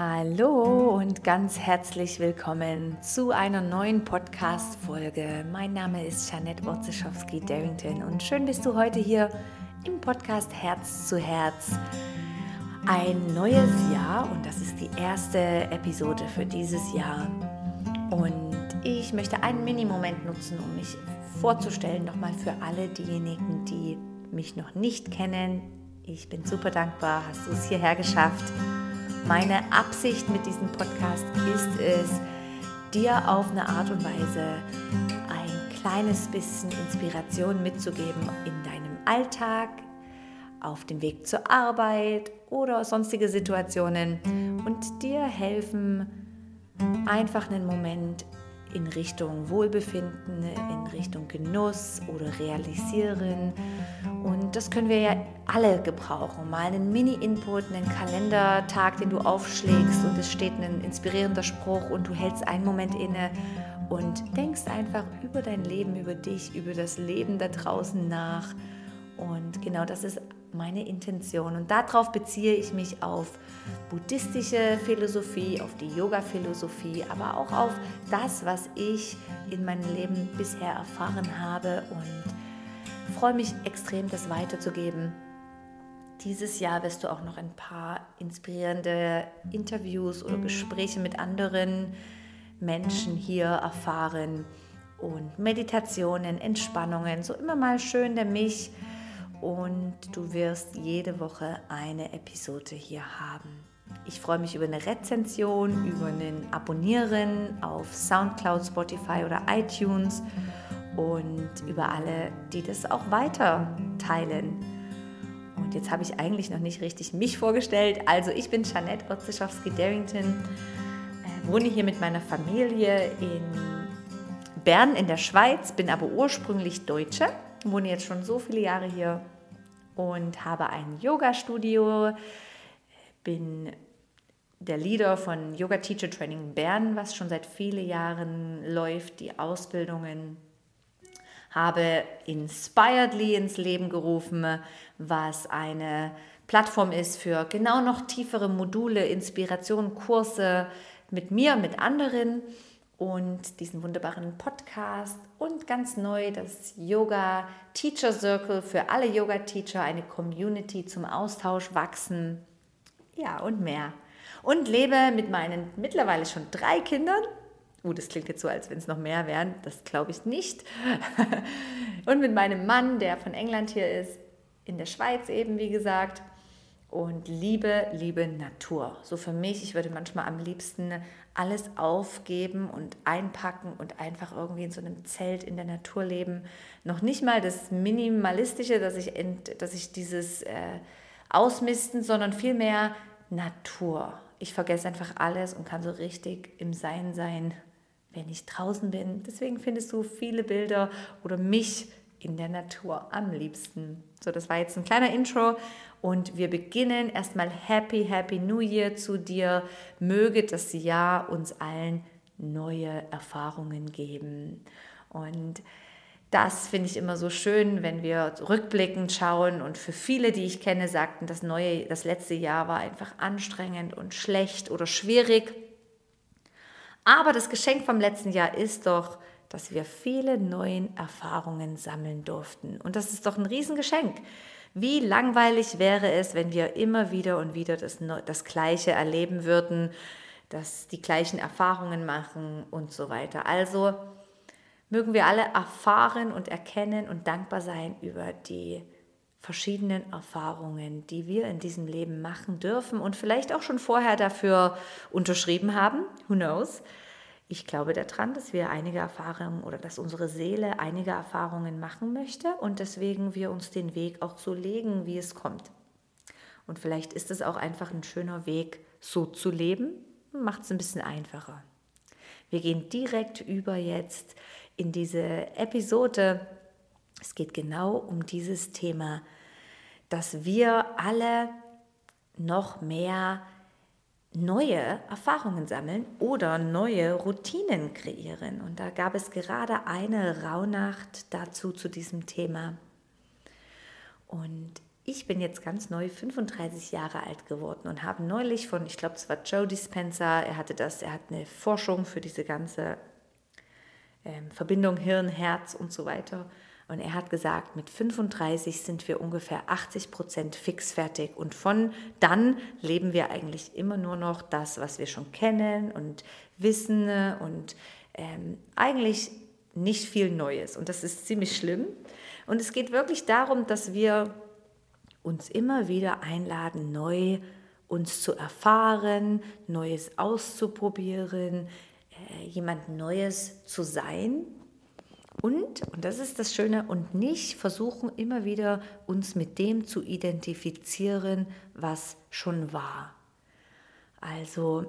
Hallo und ganz herzlich willkommen zu einer neuen Podcast-Folge. Mein Name ist Janette Wotzeschowski-Darrington und schön bist du heute hier im Podcast Herz zu Herz. Ein neues Jahr und das ist die erste Episode für dieses Jahr. Und ich möchte einen Mini-Moment nutzen, um mich vorzustellen, nochmal für alle diejenigen, die mich noch nicht kennen. Ich bin super dankbar, hast du es hierher geschafft. Meine Absicht mit diesem Podcast ist es, dir auf eine Art und Weise ein kleines bisschen Inspiration mitzugeben in deinem Alltag, auf dem Weg zur Arbeit oder sonstige Situationen und dir helfen, einfach einen Moment in Richtung Wohlbefinden, in Richtung Genuss oder Realisieren. Und das können wir ja alle gebrauchen. Mal einen Mini-Input, einen Kalendertag, den du aufschlägst und es steht ein inspirierender Spruch und du hältst einen Moment inne und denkst einfach über dein Leben, über dich, über das Leben da draußen nach. Und genau das ist meine Intention. Und darauf beziehe ich mich auf buddhistische Philosophie, auf die Yoga-Philosophie, aber auch auf das, was ich in meinem Leben bisher erfahren habe und freue mich extrem, das weiterzugeben. Dieses Jahr wirst du auch noch ein paar inspirierende Interviews oder Gespräche mit anderen Menschen hier erfahren und Meditationen, Entspannungen, so immer mal schön der mich und du wirst jede Woche eine Episode hier haben. Ich freue mich über eine Rezension, über ein Abonnieren auf SoundCloud, Spotify oder iTunes und über alle, die das auch weiter teilen. Und jetzt habe ich eigentlich noch nicht richtig mich vorgestellt. Also ich bin Janette Otzeschowski-Darrington, äh, wohne hier mit meiner Familie in Bern in der Schweiz, bin aber ursprünglich Deutsche wohne jetzt schon so viele Jahre hier und habe ein Yoga-Studio, bin der Leader von Yoga Teacher Training Bern, was schon seit vielen Jahren läuft, die Ausbildungen. Habe Inspiredly ins Leben gerufen, was eine Plattform ist für genau noch tiefere Module, Inspirationen, Kurse mit mir, mit anderen und diesen wunderbaren Podcast und ganz neu das Yoga Teacher Circle für alle Yoga Teacher, eine Community zum Austausch, Wachsen, ja und mehr. Und lebe mit meinen mittlerweile schon drei Kindern. Uh, das klingt jetzt so, als wenn es noch mehr wären. Das glaube ich nicht. und mit meinem Mann, der von England hier ist, in der Schweiz eben, wie gesagt und liebe, liebe Natur. So für mich, ich würde manchmal am liebsten alles aufgeben und einpacken und einfach irgendwie in so einem Zelt in der Natur leben. Noch nicht mal das Minimalistische, dass ich, ent, dass ich dieses äh, Ausmisten, sondern vielmehr Natur. Ich vergesse einfach alles und kann so richtig im Sein sein, wenn ich draußen bin. Deswegen findest du viele Bilder oder mich in der Natur am liebsten. So, das war jetzt ein kleiner Intro und wir beginnen erstmal Happy, Happy New Year zu dir. Möge das Jahr uns allen neue Erfahrungen geben. Und das finde ich immer so schön, wenn wir rückblickend schauen. Und für viele, die ich kenne, sagten, das neue, das letzte Jahr war einfach anstrengend und schlecht oder schwierig. Aber das Geschenk vom letzten Jahr ist doch, dass wir viele neue Erfahrungen sammeln durften. Und das ist doch ein Riesengeschenk. Wie langweilig wäre es, wenn wir immer wieder und wieder das, das Gleiche erleben würden, dass die gleichen Erfahrungen machen und so weiter. Also mögen wir alle erfahren und erkennen und dankbar sein über die verschiedenen Erfahrungen, die wir in diesem Leben machen dürfen und vielleicht auch schon vorher dafür unterschrieben haben. Who knows? Ich glaube daran, dass wir einige Erfahrungen oder dass unsere Seele einige Erfahrungen machen möchte und deswegen wir uns den Weg auch so legen, wie es kommt. Und vielleicht ist es auch einfach ein schöner Weg, so zu leben, macht es ein bisschen einfacher. Wir gehen direkt über jetzt in diese Episode. Es geht genau um dieses Thema, dass wir alle noch mehr neue Erfahrungen sammeln oder neue Routinen kreieren. Und da gab es gerade eine Rauhnacht dazu zu diesem Thema. Und ich bin jetzt ganz neu 35 Jahre alt geworden und habe neulich von, ich glaube, es war Joe Dispenza, er hatte das, er hat eine Forschung für diese ganze ähm, Verbindung Hirn, Herz und so weiter. Und er hat gesagt, mit 35 sind wir ungefähr 80 Prozent fix fertig. Und von dann leben wir eigentlich immer nur noch das, was wir schon kennen und wissen und ähm, eigentlich nicht viel Neues. Und das ist ziemlich schlimm. Und es geht wirklich darum, dass wir uns immer wieder einladen, neu uns zu erfahren, Neues auszuprobieren, äh, jemand Neues zu sein. Und, und das ist das Schöne, und nicht versuchen immer wieder uns mit dem zu identifizieren, was schon war. Also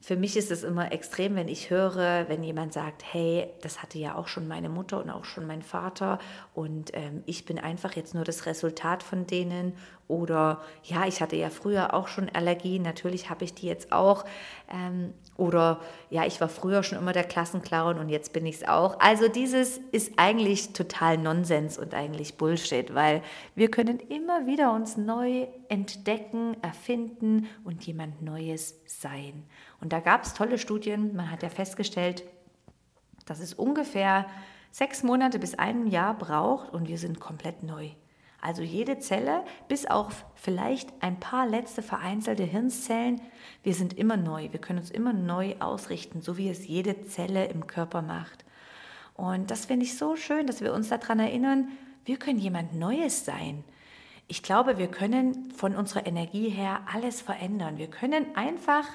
für mich ist es immer extrem, wenn ich höre, wenn jemand sagt, hey, das hatte ja auch schon meine Mutter und auch schon mein Vater und ähm, ich bin einfach jetzt nur das Resultat von denen oder ja, ich hatte ja früher auch schon Allergien, natürlich habe ich die jetzt auch ähm, oder ja, ich war früher schon immer der Klassenclown und jetzt bin ich es auch. Also dieses ist eigentlich total Nonsens und eigentlich Bullshit, weil wir können immer wieder uns neu entdecken, erfinden und jemand Neues sein. Und da gab es tolle Studien. Man hat ja festgestellt, dass es ungefähr sechs Monate bis ein Jahr braucht und wir sind komplett neu. Also jede Zelle, bis auf vielleicht ein paar letzte vereinzelte Hirnzellen, wir sind immer neu. Wir können uns immer neu ausrichten, so wie es jede Zelle im Körper macht. Und das finde ich so schön, dass wir uns daran erinnern, wir können jemand Neues sein. Ich glaube, wir können von unserer Energie her alles verändern. Wir können einfach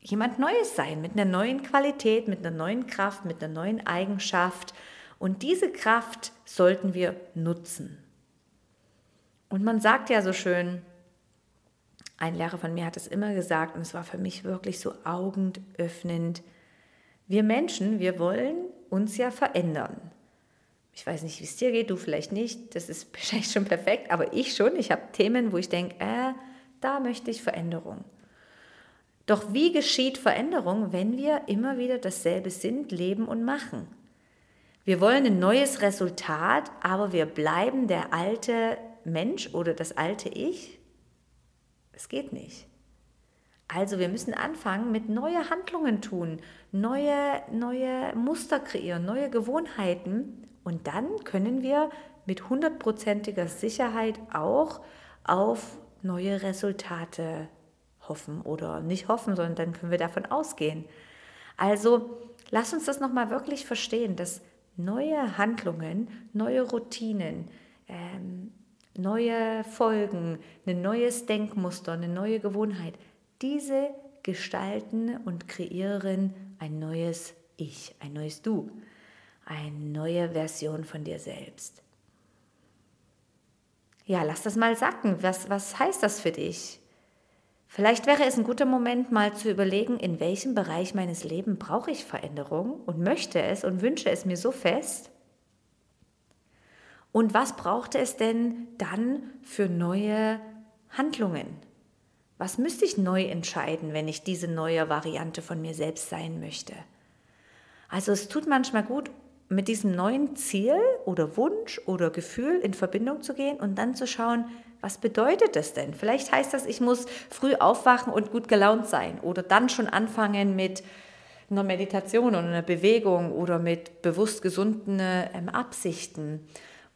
jemand Neues sein, mit einer neuen Qualität, mit einer neuen Kraft, mit einer neuen Eigenschaft. Und diese Kraft sollten wir nutzen. Und man sagt ja so schön, ein Lehrer von mir hat es immer gesagt und es war für mich wirklich so augenöffnend. Wir Menschen, wir wollen uns ja verändern. Ich weiß nicht, wie es dir geht, du vielleicht nicht, das ist wahrscheinlich schon perfekt, aber ich schon. Ich habe Themen, wo ich denke, äh, da möchte ich Veränderung. Doch wie geschieht Veränderung, wenn wir immer wieder dasselbe sind, leben und machen? Wir wollen ein neues Resultat, aber wir bleiben der alte Mensch oder das alte Ich. Es geht nicht. Also wir müssen anfangen mit neue Handlungen tun, neue, neue Muster kreieren, neue Gewohnheiten und dann können wir mit hundertprozentiger Sicherheit auch auf neue Resultate hoffen oder nicht hoffen, sondern dann können wir davon ausgehen. Also lass uns das nochmal wirklich verstehen, dass neue Handlungen, neue Routinen, ähm, neue Folgen, ein neues Denkmuster, eine neue Gewohnheit, diese gestalten und kreieren ein neues Ich, ein neues Du, eine neue Version von dir selbst. Ja, lass das mal sacken. Was, was heißt das für dich? Vielleicht wäre es ein guter Moment, mal zu überlegen, in welchem Bereich meines Lebens brauche ich Veränderung und möchte es und wünsche es mir so fest. Und was brauchte es denn dann für neue Handlungen? Was müsste ich neu entscheiden, wenn ich diese neue Variante von mir selbst sein möchte? Also es tut manchmal gut, mit diesem neuen Ziel oder Wunsch oder Gefühl in Verbindung zu gehen und dann zu schauen, was bedeutet das denn? Vielleicht heißt das, ich muss früh aufwachen und gut gelaunt sein oder dann schon anfangen mit einer Meditation oder einer Bewegung oder mit bewusst gesunden ähm, Absichten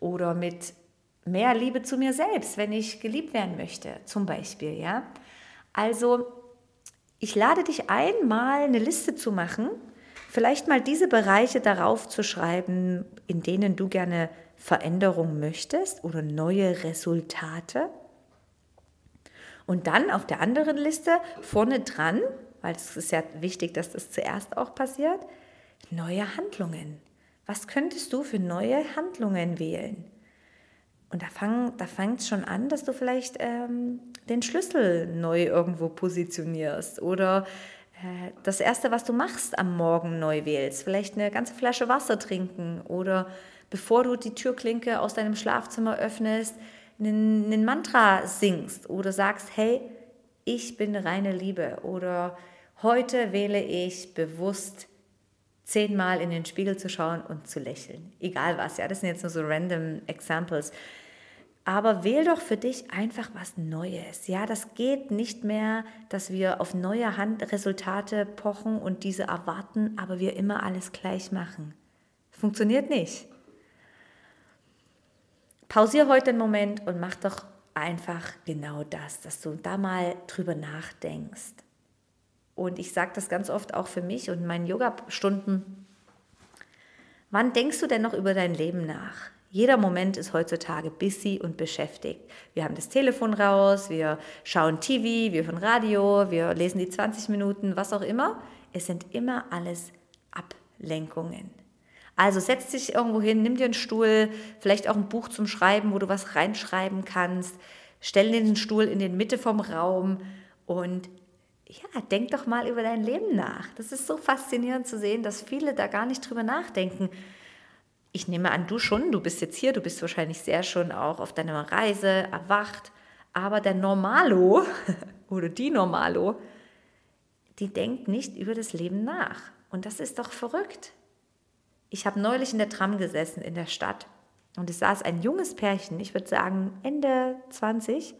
oder mit mehr Liebe zu mir selbst, wenn ich geliebt werden möchte, zum Beispiel, ja. Also, ich lade dich ein, mal eine Liste zu machen, vielleicht mal diese Bereiche darauf zu schreiben, in denen du gerne Veränderung möchtest oder neue Resultate. Und dann auf der anderen Liste vorne dran, weil es ist ja wichtig, dass das zuerst auch passiert, neue Handlungen. Was könntest du für neue Handlungen wählen? Und da, fang, da fängt es schon an, dass du vielleicht ähm, den Schlüssel neu irgendwo positionierst oder äh, das Erste, was du machst am Morgen neu wählst. Vielleicht eine ganze Flasche Wasser trinken oder bevor du die Türklinke aus deinem Schlafzimmer öffnest, einen, einen Mantra singst oder sagst, hey, ich bin reine Liebe oder heute wähle ich bewusst zehnmal in den Spiegel zu schauen und zu lächeln. Egal was, ja, das sind jetzt nur so random Examples. Aber wähl doch für dich einfach was Neues. Ja, das geht nicht mehr, dass wir auf neue Handresultate pochen und diese erwarten, aber wir immer alles gleich machen. Funktioniert nicht. Pausier heute einen Moment und mach doch einfach genau das, dass du da mal drüber nachdenkst. Und ich sage das ganz oft auch für mich und meinen Yoga-Stunden. Wann denkst du denn noch über dein Leben nach? Jeder Moment ist heutzutage busy und beschäftigt. Wir haben das Telefon raus, wir schauen TV, wir hören Radio, wir lesen die 20 Minuten, was auch immer. Es sind immer alles Ablenkungen. Also setz dich irgendwo hin, nimm dir einen Stuhl, vielleicht auch ein Buch zum Schreiben, wo du was reinschreiben kannst. Stell den Stuhl in den Mitte vom Raum und ja, denk doch mal über dein Leben nach. Das ist so faszinierend zu sehen, dass viele da gar nicht drüber nachdenken ich nehme an, du schon, du bist jetzt hier, du bist wahrscheinlich sehr schon auch auf deiner Reise erwacht, aber der Normalo oder die Normalo, die denkt nicht über das Leben nach. Und das ist doch verrückt. Ich habe neulich in der Tram gesessen in der Stadt und es saß ein junges Pärchen, ich würde sagen Ende 20,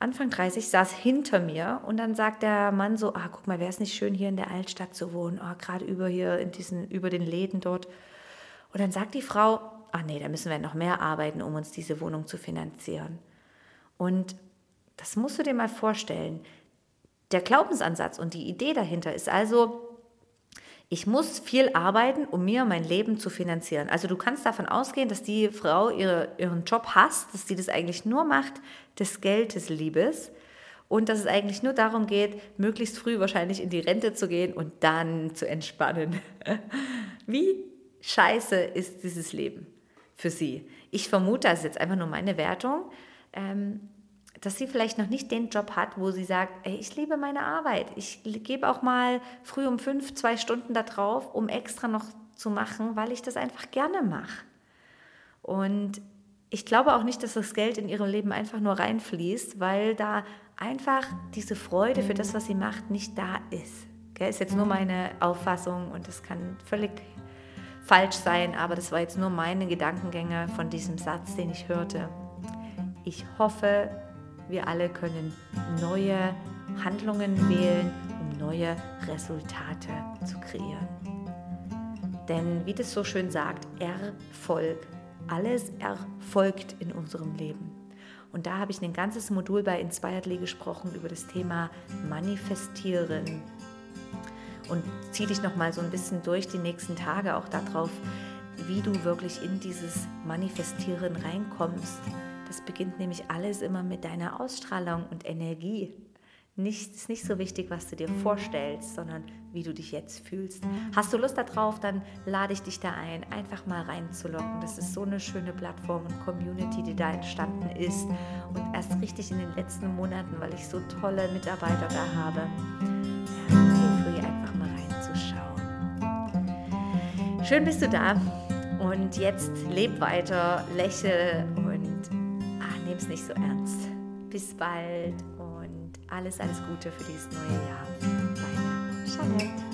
Anfang 30, saß hinter mir und dann sagt der Mann so, ah, guck mal, wäre es nicht schön, hier in der Altstadt zu wohnen, oh, gerade über hier in diesen, über den Läden dort. Und dann sagt die Frau, ach nee, da müssen wir noch mehr arbeiten, um uns diese Wohnung zu finanzieren. Und das musst du dir mal vorstellen. Der Glaubensansatz und die Idee dahinter ist also, ich muss viel arbeiten, um mir mein Leben zu finanzieren. Also du kannst davon ausgehen, dass die Frau ihre, ihren Job hasst, dass sie das eigentlich nur macht des Geldes Liebes und dass es eigentlich nur darum geht, möglichst früh wahrscheinlich in die Rente zu gehen und dann zu entspannen. Wie scheiße ist dieses Leben für sie. Ich vermute, das ist jetzt einfach nur meine Wertung, ähm, dass sie vielleicht noch nicht den Job hat, wo sie sagt, ey, ich liebe meine Arbeit. Ich gebe auch mal früh um fünf, zwei Stunden da drauf, um extra noch zu machen, weil ich das einfach gerne mache. Und ich glaube auch nicht, dass das Geld in ihrem Leben einfach nur reinfließt, weil da einfach diese Freude für das, was sie macht, nicht da ist. Das ist jetzt nur meine Auffassung und das kann völlig falsch sein, aber das war jetzt nur meine Gedankengänge von diesem Satz, den ich hörte. Ich hoffe, wir alle können neue Handlungen wählen, um neue Resultate zu kreieren. Denn wie das so schön sagt, Erfolg, alles erfolgt in unserem Leben. Und da habe ich ein ganzes Modul bei Inspiredly gesprochen über das Thema Manifestieren, und zieh dich noch mal so ein bisschen durch die nächsten Tage auch darauf, wie du wirklich in dieses Manifestieren reinkommst. Das beginnt nämlich alles immer mit deiner Ausstrahlung und Energie. Nicht, ist nicht so wichtig, was du dir vorstellst, sondern wie du dich jetzt fühlst. Hast du Lust darauf, dann lade ich dich da ein, einfach mal reinzulocken. Das ist so eine schöne Plattform und Community, die da entstanden ist. Und erst richtig in den letzten Monaten, weil ich so tolle Mitarbeiter da habe. Schön bist du da. Und jetzt leb weiter, lächle es nicht so ernst. Bis bald und alles, alles Gute für dieses neue Jahr. Deine Jeanette.